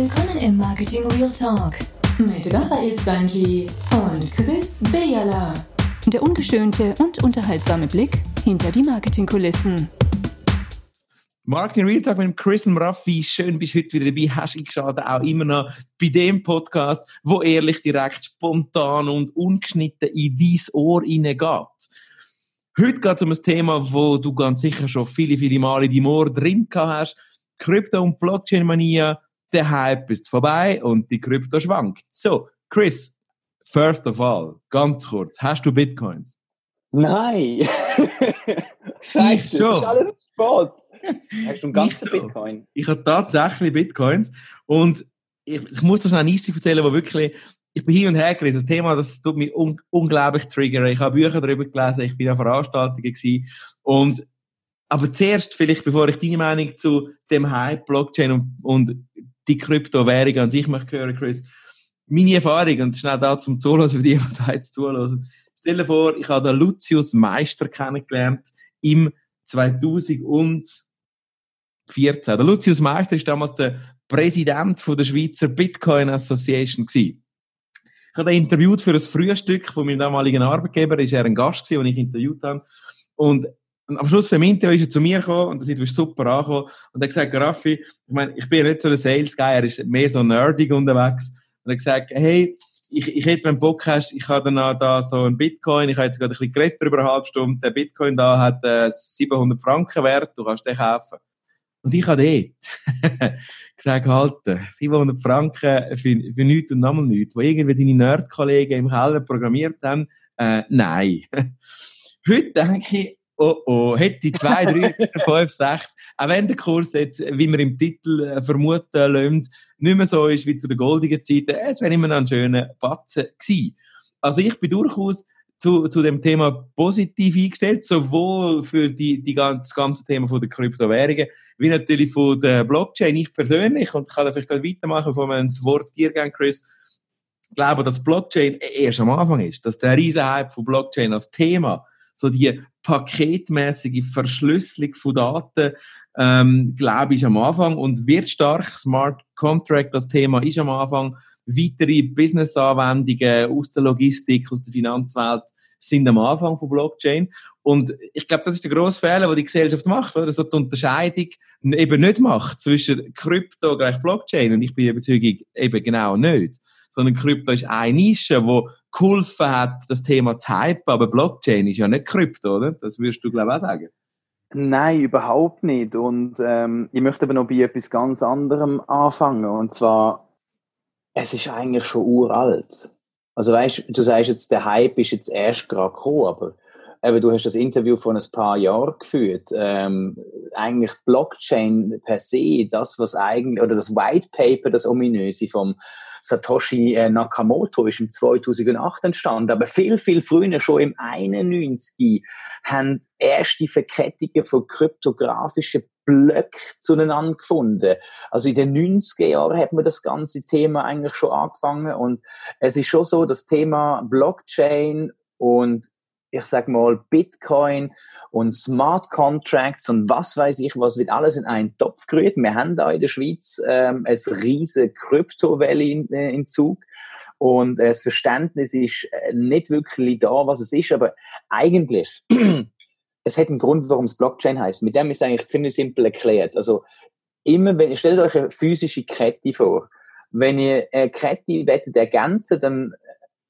Willkommen im Marketing Real Talk mit Raphael Stanji und Chris Bejala. Der ungeschönte und unterhaltsame Blick hinter die Marketingkulissen. Marketing Real Talk mit Chris und Raffi. Schön, bist du heute wieder dabei. Hast eingeschaltet, auch immer noch bei dem Podcast, wo ehrlich, direkt, spontan und ungeschnitten in dein Ohr hineingeht. Heute geht es um ein Thema, wo du ganz sicher schon viele, viele Mal in deinem Ohr drin hast. Krypto- und Blockchain-Mania. Der Hype ist vorbei und die Krypto schwankt. So, Chris, first of all, ganz kurz, hast du Bitcoins? Nein! Scheiße, Ich das ist alles Sport. Hast du einen ganzen Ich schon. Bitcoin? Ich habe tatsächlich Bitcoins und ich, ich muss dir schnell einen Einstieg erzählen, wo wirklich, ich bin hin und her gerissen. Das Thema, das tut mich un unglaublich triggern. Ich habe Bücher darüber gelesen, ich bin an Veranstaltungen gewesen und aber zuerst, vielleicht bevor ich deine Meinung zu dem Hype, Blockchain und, und die Kryptowährung an sich möchte hören, Chris, meine Erfahrung, und schnell da zum Zuhören, für die, die da jetzt zuhören. Stell dir vor, ich habe den Lucius Meister kennengelernt im 2014. Der Lucius Meister ist damals der Präsident von der Schweizer Bitcoin Association gewesen. Ich habe ihn interviewt für ein Frühstück von meinem damaligen Arbeitgeber. Er ein Gast den ich interviewt habe. Und am Schluss vom Interview ist er zu mir gekommen und das ist super angekommen. Und er hat gesagt, Raffi, ich meine, ich bin nicht so ein Sales Guy, er ist mehr so nerdig unterwegs. Und er hat gesagt, hey, ich, ich hätte, wenn du Bock hast, ich habe dann da so ein Bitcoin, ich habe jetzt gerade ein bisschen geredet über eine halbe Stunde, der Bitcoin da hat äh, 700 Franken wert, du kannst den kaufen. Und ich habe dort gesagt, halt, 700 Franken für, für nichts und nochmal nichts, wo irgendwie deine Nerd-Kollegen im Keller programmiert haben, äh, nein. Heute denke ich, oh oh, hätte ich zwei, drei, vier, fünf, sechs, auch wenn der Kurs jetzt, wie man im Titel äh, vermuten lässt, nicht mehr so ist wie zu der goldigen Zeit, äh, es wäre immer noch ein schöner Batzen gewesen. Also ich bin durchaus zu, zu dem Thema positiv eingestellt, sowohl für die, die ganze, das ganze Thema von der Kryptowährungen, wie natürlich von der Blockchain. Ich persönlich, und kann vielleicht gerade weitermachen, wir ins Wort dir gehen, Chris, glaube, dass Blockchain erst am Anfang ist, dass der Riesenhype von Blockchain als Thema, so die paketmäßige Verschlüsselung von Daten, ähm, glaube ich, am Anfang und wird stark. Smart Contract, das Thema ist am Anfang. Weitere Business-Anwendungen aus der Logistik, aus der Finanzwelt sind am Anfang von Blockchain. Und ich glaube, das ist der grosse Fehler, den die Gesellschaft macht, oder? So die Unterscheidung eben nicht macht zwischen Krypto gleich Blockchain. Und ich bin der Überzeugung eben genau nicht. Sondern Krypto ist eine Nische, wo geholfen hat, das Thema zu hypen. Aber Blockchain ist ja nicht Krypto, oder? Das würdest du, glaube ich, auch sagen. Nein, überhaupt nicht. Und ähm, ich möchte aber noch bei etwas ganz anderem anfangen. Und zwar, es ist eigentlich schon uralt. Also weißt, du sagst jetzt, der Hype ist jetzt erst gerade gekommen, aber eben, du hast das Interview von ein paar Jahren geführt. Ähm, eigentlich Blockchain per se, das was eigentlich, oder das White Paper, das ominöse vom Satoshi äh, Nakamoto ist im 2008 entstanden, aber viel, viel früher, schon im 91, haben erste Verkettungen von kryptografischen Blöcken zueinander gefunden. Also in den 90er Jahren hat man das ganze Thema eigentlich schon angefangen und es ist schon so, das Thema Blockchain und ich sag mal Bitcoin und Smart Contracts und was weiß ich, was wird alles in einen Topf gerührt. Wir haben da in der Schweiz ähm, ein riesen Kryptowelle in, äh, in Zug und äh, das Verständnis ist äh, nicht wirklich da, was es ist, aber eigentlich es hat einen Grund, warum es Blockchain heißt. Mit dem ist eigentlich ziemlich simpel erklärt. Also immer, wenn stellt euch eine physische Kette vor, wenn ihr eine Kette wettet ergänzen, dann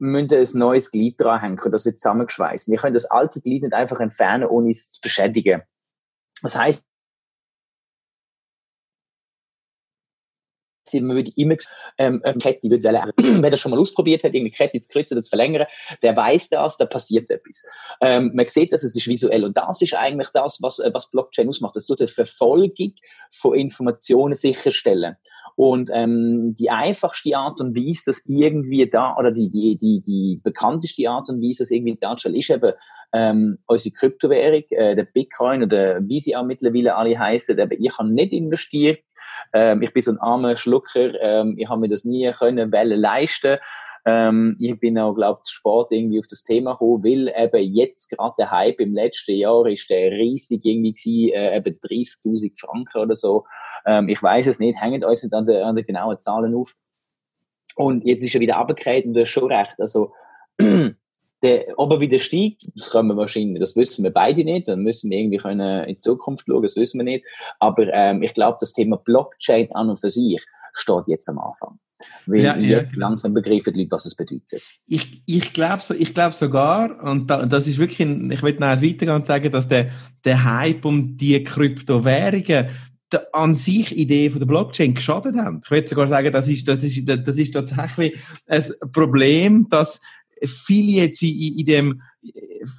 müsst ihr ein neues Glied dranhängen, das wird zusammengeschweißt. Ihr könnt das alte Glied nicht einfach entfernen, ohne es zu beschädigen. Das heißt, man würde immer ähm, Kette würde wollen, wer das schon mal ausprobiert hat, irgendwie Kette oder zu verlängern, der weiß das, da passiert etwas. Ähm, man sieht das, es ist visuell und das ist eigentlich das, was, äh, was Blockchain ausmacht. Das tut eine Verfolgung von Informationen sicherstellen. Und ähm, die einfachste Art und Weise, das irgendwie da, oder die, die, die, die bekannteste Art und Weise, das irgendwie darzustellen, ist eben ähm, unsere Kryptowährung, äh, der Bitcoin oder wie sie auch mittlerweile alle heißen. Eben, ich habe nicht investiert, ähm, ich bin so ein armer Schlucker, ähm, ich habe mir das nie können wollen leisten. Ähm, ich bin auch, glaube ich, Sport irgendwie auf das Thema gekommen, weil eben jetzt gerade der Hype im letzten Jahr ist der riesig irgendwie gewesen, äh, eben 30.000 Franken oder so. Ähm, ich weiß es nicht, hängt uns nicht an den, an den genauen Zahlen auf. Und jetzt ist er wieder abgekehrt und du hast schon recht. Also, der, ob er wieder steigt, das können wir wahrscheinlich, das wissen wir beide nicht, dann müssen wir irgendwie können in Zukunft schauen, das wissen wir nicht. Aber ähm, ich glaube, das Thema Blockchain an und für sich steht jetzt am Anfang. Weil ja, jetzt ja. langsam begreifen die Leute, was es bedeutet. Ich, ich glaube so, glaub sogar, und da, das ist wirklich, ich will noch eins weitergehen und sagen, dass der, der Hype um die Kryptowährungen der, an sich Idee von der Blockchain geschadet haben. Ich würde sogar sagen, das ist, das ist, das ist tatsächlich ein Problem, dass viele jetzt in, in dem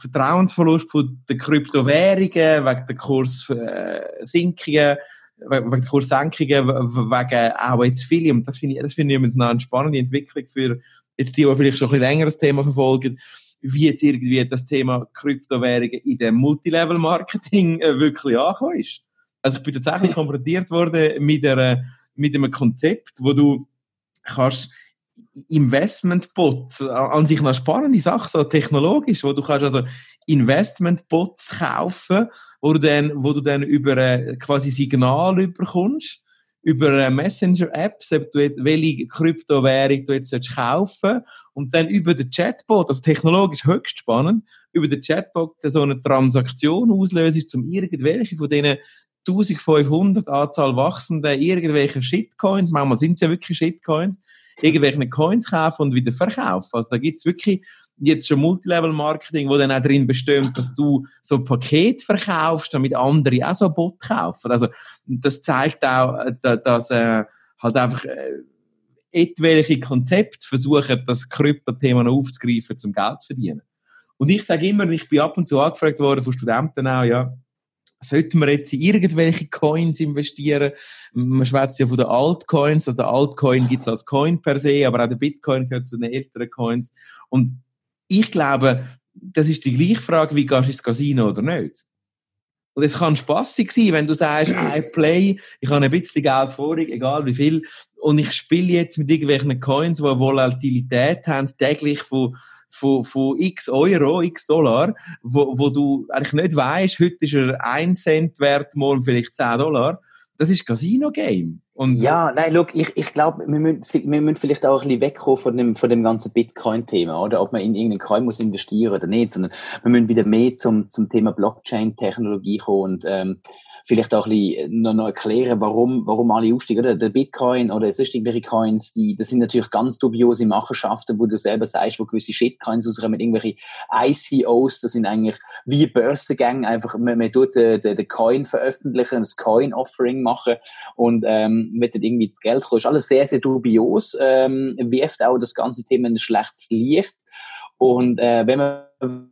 Vertrauensverlust von der Kryptowährungen, wegen der Kurssinkungen, wegen der Kurssenkungen, wegen auch jetzt viele, und das finde ich, das finde ich jetzt eine spannende Entwicklung für jetzt die, die vielleicht schon ein bisschen länger das Thema verfolgen, wie jetzt irgendwie das Thema Kryptowährungen in dem Multilevel-Marketing äh, wirklich angekommen ist. Also ich bin tatsächlich konfrontiert worden mit, einer, mit einem Konzept, wo du kannst Investmentbots, an sich eine spannende Sache, so technologisch, wo du kannst also Investmentbots kaufen, wo du dann, wo du dann über ein quasi Signal überkommst, über Messenger-Apps, welche Kryptowährung du jetzt kaufen und dann über den Chatbot, also technologisch höchst spannend, über den Chatbot so eine Transaktion auslöst, um irgendwelche von diesen 1500 Anzahl wachsenden irgendwelche Shitcoins, manchmal sind es ja wirklich Shitcoins, irgendwelche Coins kaufen und wieder verkaufen. Also da gibt's wirklich jetzt schon Multilevel-Marketing, wo dann auch drin besteht, dass du so ein Paket verkaufst, damit andere auch so ein Bot kaufen. Also das zeigt auch, dass äh, halt einfach äh, etwelche Konzepte versuchen, das Krypto-Thema noch aufzugreifen, zum Geld zu verdienen. Und ich sage immer, ich bin ab und zu angefragt worden von Studenten auch, ja, sollten wir jetzt in irgendwelche Coins investieren? Man schwätzt ja von den Altcoins, also der Altcoin gibt es als Coin per se, aber auch der Bitcoin gehört zu den älteren Coins. Und ich glaube, das ist die gleiche Frage, wie gehst du ins Casino oder nicht? Und es kann spaßig sein, wenn du sagst, I play, ich habe ein bisschen Geld vorig, egal wie viel, und ich spiele jetzt mit irgendwelchen Coins, die eine Volatilität haben, täglich von von, von x Euro, x Dollar, wo, wo du eigentlich nicht weißt, heute ist er 1 Cent wert, morgen vielleicht 10 Dollar. Das ist Casino-Game. ja, nein, look, ich, ich glaube, wir müssen, wir müssen vielleicht auch ein bisschen wegkommen von dem, von dem ganzen Bitcoin-Thema, oder? Ob man in irgendeinen Coin muss investieren oder nicht, sondern wir müssen wieder mehr zum, zum Thema Blockchain-Technologie kommen und, ähm, vielleicht auch ein bisschen noch, noch erklären, warum, warum alle aufsteigen. Oder? Der Bitcoin oder sonst irgendwelche Coins, die, das sind natürlich ganz dubiose Machenschaften, wo du selber sagst, wo gewisse Shitcoins rauskommen, irgendwelche ICOs, das sind eigentlich wie Börsengänge, einfach, man, man tut den, den, den Coin veröffentlichen, das Coin-Offering machen und ähm, wird dann irgendwie das Geld kommen. Ist alles sehr, sehr dubios, ähm, wirft auch das ganze Thema ein schlechtes Licht. Und äh, wenn man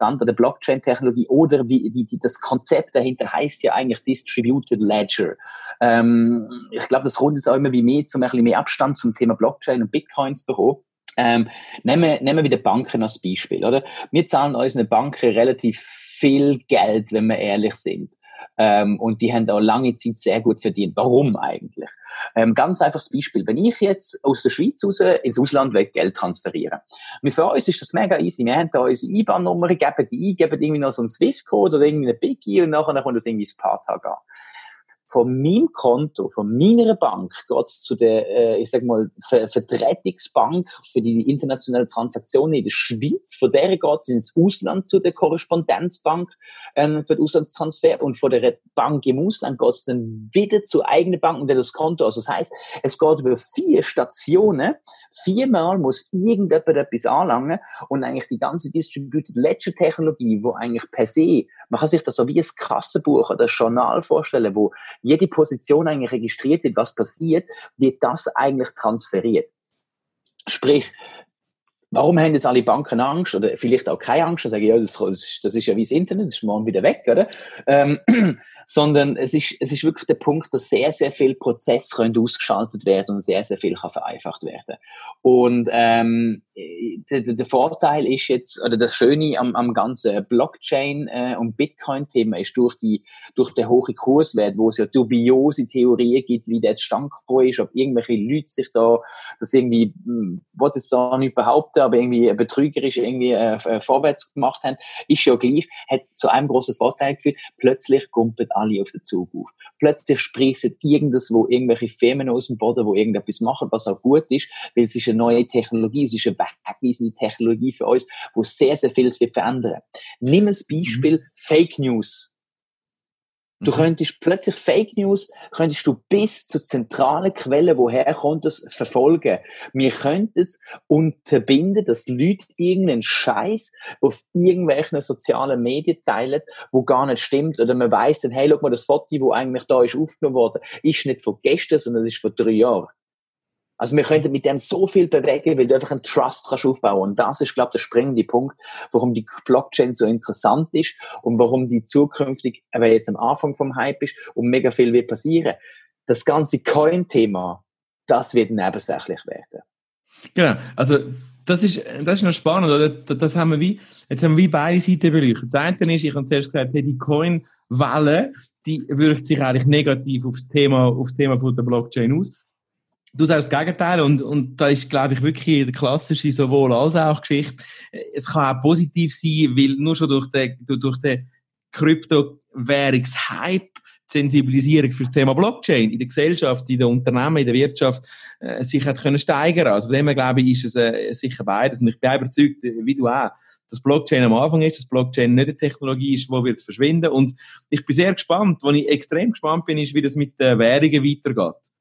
an der Blockchain-Technologie oder wie die, die, das Konzept dahinter heißt ja eigentlich Distributed Ledger. Ähm, ich glaube, das kommt jetzt auch immer wie mehr, zum ein bisschen mehr Abstand zum Thema Blockchain und Bitcoins bekommen. Ähm, nehmen, nehmen wir wieder Banken als Beispiel, oder? Wir zahlen unseren Banken relativ viel Geld, wenn wir ehrlich sind. Ähm, und die haben auch lange Zeit sehr gut verdient. Warum eigentlich? Ähm, ganz einfaches Beispiel. Wenn ich jetzt aus der Schweiz raus ins Ausland will, Geld transferieren. Für uns ist das mega easy. Wir haben da unsere IBAN-Nummer, geben die ein, geben irgendwie noch so einen Swift-Code oder irgendwie eine Biggie und nachher kommt das irgendwie ins Paar-Tag an von meinem Konto, von meiner Bank geht's zu der, äh, ich sag mal, Ver Vertretungsbank für die internationale Transaktionen in der Schweiz. Von der geht's ins Ausland zu der Korrespondenzbank ähm, für den Auslandstransfer und von der Bank im Ausland geht's dann wieder zur eigenen Bank und dann das Konto. Also das heißt, es geht über vier Stationen. Viermal muss irgendjemand etwas anlangen und eigentlich die ganze Distributed Ledger Technologie, wo eigentlich per se, man kann sich das so wie ein Kassenbuch oder ein Journal vorstellen, wo jede Position eigentlich registriert wird, was passiert, wird das eigentlich transferiert. Sprich, Warum haben jetzt alle Banken Angst oder vielleicht auch keine Angst und sagen, ja, das, das ist ja wie das Internet, das ist morgen wieder weg, oder? Ähm, sondern es ist, es ist wirklich der Punkt, dass sehr, sehr viele Prozesse können ausgeschaltet werden und sehr, sehr viel kann vereinfacht werden. Und ähm, der, der Vorteil ist jetzt, oder das Schöne am, am ganzen Blockchain- äh, und Bitcoin-Thema ist durch die durch den hohen Kurswert, wo es ja dubiose Theorien gibt, wie der zustande ist, ob irgendwelche Leute sich da das irgendwie, hm, wollte es da nicht behaupten, aber irgendwie betrügerisch irgendwie äh, äh, vorwärts gemacht haben, ist ja gleich, hat zu einem großen Vorteil geführt, plötzlich kumpelt alle auf den Zug auf. Plötzlich sprießen irgendwo irgendwelche Firmen aus dem Boden, wo irgendetwas machen, was auch gut ist, weil es ist eine neue Technologie, es ist eine wegweisende Technologie für uns, wo sehr, sehr vieles wird verändern. Nimm das Beispiel mhm. Fake News. Du mhm. könntest plötzlich Fake News, könntest du bis zur zentralen Quelle, woher kommt das, verfolgen. Wir könnten es unterbinden, dass Leute irgendeinen Scheiß auf irgendwelchen sozialen Medien teilen, wo gar nicht stimmt. Oder man weiss dann, hey, schau mal, das Foto, wo eigentlich da ist aufgenommen worden, ist nicht von gestern, sondern ist von drei Jahren. Also wir könnten mit dem so viel bewegen, weil du einfach einen Trust kannst aufbauen. Und das ist, glaube ich, der springende Punkt, warum die Blockchain so interessant ist und warum die zukünftig, aber jetzt am Anfang vom Hype ist und mega viel wird passieren. Das ganze Coin-Thema, das wird nebensächlich werden. Genau. Also das ist, das ist noch spannend, oder? Das haben wir wie, jetzt haben wir wie beide Seiten beleuchtet. Das eine ist, ich habe zuerst gesagt, hey, die Coin-Welle, die wirkt sich eigentlich negativ auf das Thema, auf das Thema von der Blockchain aus. Du sagst das Gegenteil und, und da ist, glaube ich, wirklich die klassische sowohl als auch Geschichte. Es kann auch positiv sein, weil nur schon durch den, durch den Kryptowährungshype Sensibilisierung für das Thema Blockchain in der Gesellschaft, in den Unternehmen, in der Wirtschaft äh, sich hat können steigern. Also von dem her, glaube ich, ist es äh, sicher beides. Und ich bin überzeugt, wie du auch, dass Blockchain am Anfang ist, dass Blockchain nicht eine Technologie ist, die wird verschwinden. Und ich bin sehr gespannt, wo ich extrem gespannt bin, ist, wie das mit den Währungen weitergeht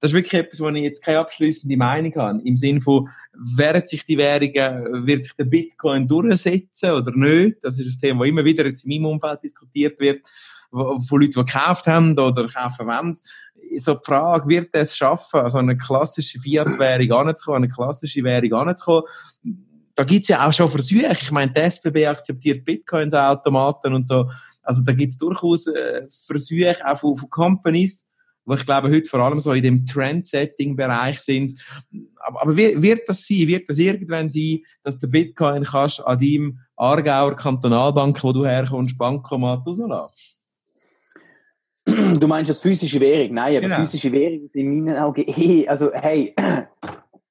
das ist wirklich etwas, wo ich jetzt keine abschließende Meinung habe. Im Sinne von, werden sich die Währungen, wird sich der Bitcoin durchsetzen oder nicht? Das ist ein Thema, das immer wieder jetzt in meinem Umfeld diskutiert wird, von Leuten, die gekauft haben oder kaufen wollen. So die Frage, wird es schaffen, also eine klassische Fiat-Währung anzukommen, eine klassische Währung anzukommen? Da gibt es ja auch schon Versuche. Ich meine, die SBB akzeptiert Bitcoins Automaten und so. Also da gibt es durchaus äh, Versuche auch von, von Companies, wo ich glaube, heute vor allem so in dem Trendsetting-Bereich sind. Aber, aber wird das sein? Wird das irgendwann sein, dass der Bitcoin kannst an deinem Aargauer Kantonalbank, wo du herkommst, Bankomat rauslassen? Du meinst das physische Währung? Nein, aber genau. physische Währung ist in meinen Augen eh, also hey,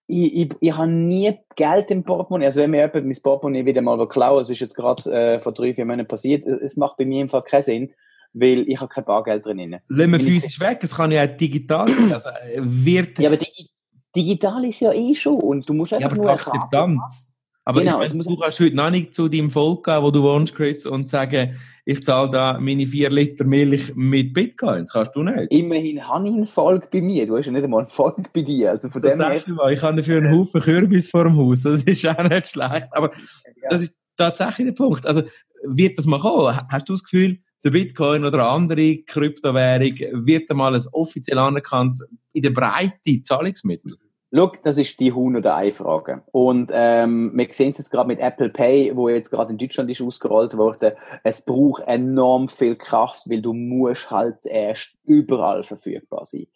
ich, ich, ich habe nie Geld im Portemonnaie. Also wenn mir jemand mein Portemonnaie wieder mal klaut, das ist jetzt gerade äh, vor drei, vier Monaten passiert, es macht bei mir einfach keinen Sinn weil ich habe kein Bargeld drin. Lassen wir physisch weg, es kann ja auch digital sein. Also wird ja, aber digi digital ist ja eh schon und du musst einfach ja, aber nur Akzeptanz. Aber genau, ich meine, du kannst heute noch nicht zu deinem Volk gehen, wo du wohnst, Chris, und sagen, ich zahle da meine vier Liter Milch mit Bitcoins. Kannst du nicht? Immerhin habe ich ein Volk bei mir. Du hast ja nicht einmal ein Volk bei dir. Also von dem her... Ich habe dafür einen Haufen Kürbis vor dem Haus. Das ist auch nicht schlecht. Aber ja. das ist tatsächlich der Punkt. Also, wird das mal kommen? Hast du das Gefühl, der Bitcoin oder andere Kryptowährung wird einmal ein offiziell anerkannt in der Breite Zahlungsmittel? Schau, das ist die Huhn- oder Ei-Frage. Und ähm, wir sehen es jetzt gerade mit Apple Pay, wo jetzt gerade in Deutschland ist ausgerollt worden. Es braucht enorm viel Kraft, weil du musst halt erst überall verfügbar sein.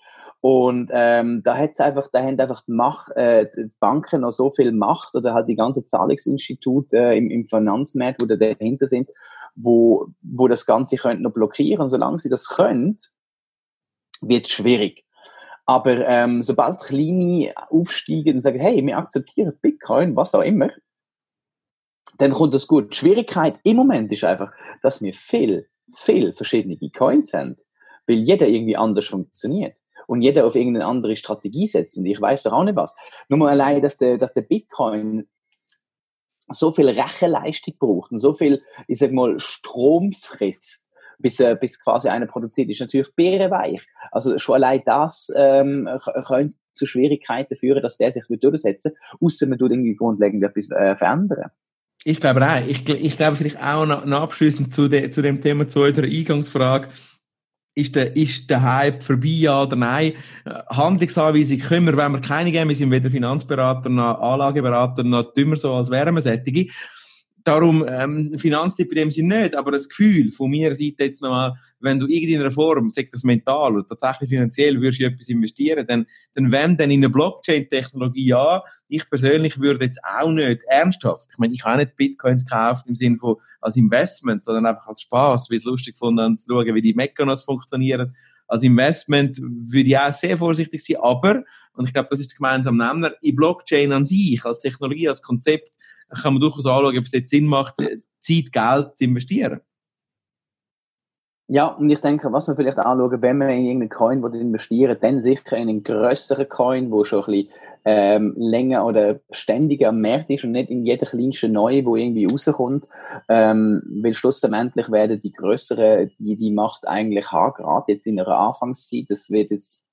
Und ähm, da hat's einfach, da haben einfach die, Macht, äh, die Banken noch so viel Macht oder halt die ganze Zahlungsinstitute äh, im, im Finanzmarkt, wo da dahinter sind, wo, wo das Ganze könnte noch blockieren. Solange sie das können, wird es schwierig. Aber ähm, sobald Kleine aufsteigen und sagen, hey, wir akzeptieren Bitcoin, was auch immer, dann kommt das gut. Die Schwierigkeit im Moment ist einfach, dass wir viel, zu viel verschiedene Coins haben, weil jeder irgendwie anders funktioniert und jeder auf irgendeine andere Strategie setzt. Und ich weiß doch auch nicht was. Nur mal allein, dass der, dass der Bitcoin so viel Rechenleistung braucht und so viel, ich sag mal, Strom frisst, bis, äh, bis quasi einer produziert, ist natürlich bärenweich. Also schon allein das ähm, könnte zu Schwierigkeiten führen, dass der sich durchsetzen wird, außer man tut irgendwie grundlegend etwas äh, verändern. Ich glaube auch. Ich, ich glaube vielleicht auch noch, noch abschließend zu, de, zu dem Thema, zu eurer Eingangsfrage. Ist der, ist der Hype vorbei, ja oder nein? Handlungsanweisung können wir, wenn wir keine geben, wir sind weder Finanzberater noch Anlageberater noch dümmer so, als wären wir sättige. Darum, ähm, Finanztipp in dem Sinne nicht, aber das Gefühl von mir Seite jetzt nochmal, wenn du irgendeiner Form, sagt das mental oder tatsächlich finanziell, würdest du etwas investieren, dann, dann wenn dann in eine Blockchain-Technologie ja, ich persönlich würde jetzt auch nicht ernsthaft, ich meine, ich habe nicht Bitcoins gekauft im Sinne von als Investment, sondern einfach als Spaß, wie es lustig fand, zu schauen, wie die Mechanos funktionieren. Als Investment würde ich auch sehr vorsichtig sein, aber, und ich glaube, das ist der gemeinsame Nenner, in Blockchain an sich, als Technologie, als Konzept, kann man durchaus anschauen, ob es jetzt Sinn macht, Zeit, Geld zu investieren. Ja, und ich denke, was wir vielleicht anschauen, wenn wir in irgendeinen Coin investieren, dann sicher in einen grösseren Coin, wo schon ein bisschen ähm, länger oder ständiger am Markt ist und nicht in jeder kleinsten neue, wo irgendwie rauskommt. Ähm, weil schlussendlich werden die größeren, die, die Macht eigentlich haben, gerade jetzt in der Anfangszeit. Das wird jetzt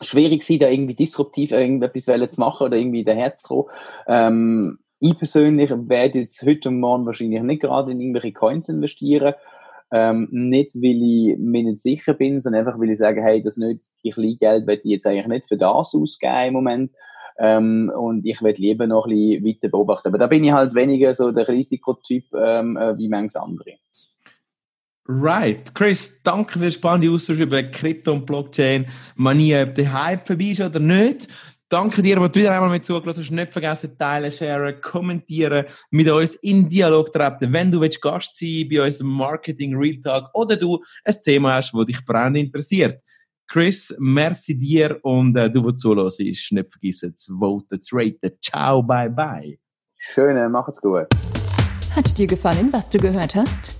schwierig sein, da irgendwie disruptiv irgendetwas zu machen oder irgendwie daher zu. Ähm, ich persönlich werde jetzt heute und morgen wahrscheinlich nicht gerade in irgendwelche Coins investieren. Ähm, nicht, weil ich mir nicht sicher bin, sondern einfach, weil ich sage, hey, das nötige Kleingeld werde ich jetzt eigentlich nicht für das ausgeben im Moment. Ähm, und ich werde lieber noch ein bisschen weiter beobachten. Aber da bin ich halt weniger so der Risikotyp ähm, äh, wie manche andere. Right. Chris, danke für den spannenden Austausch über Krypto und Blockchain. Manie, ob der Hype vorbei ist oder nicht. Danke dir, dass du wieder einmal mit zugelassen hast. Nicht vergessen, teilen, sharen, kommentieren, mit uns in Dialog treten. Wenn du willst, Gast sein bei unserem Marketing Real Talk oder du ein Thema hast, das dich brennend interessiert. Chris, merci dir und äh, du, der zuhörst, nicht vergessen zu voten, zu raten. Ciao, bye, bye. Schöne, macht's gut. Hat dir gefallen, was du gehört hast?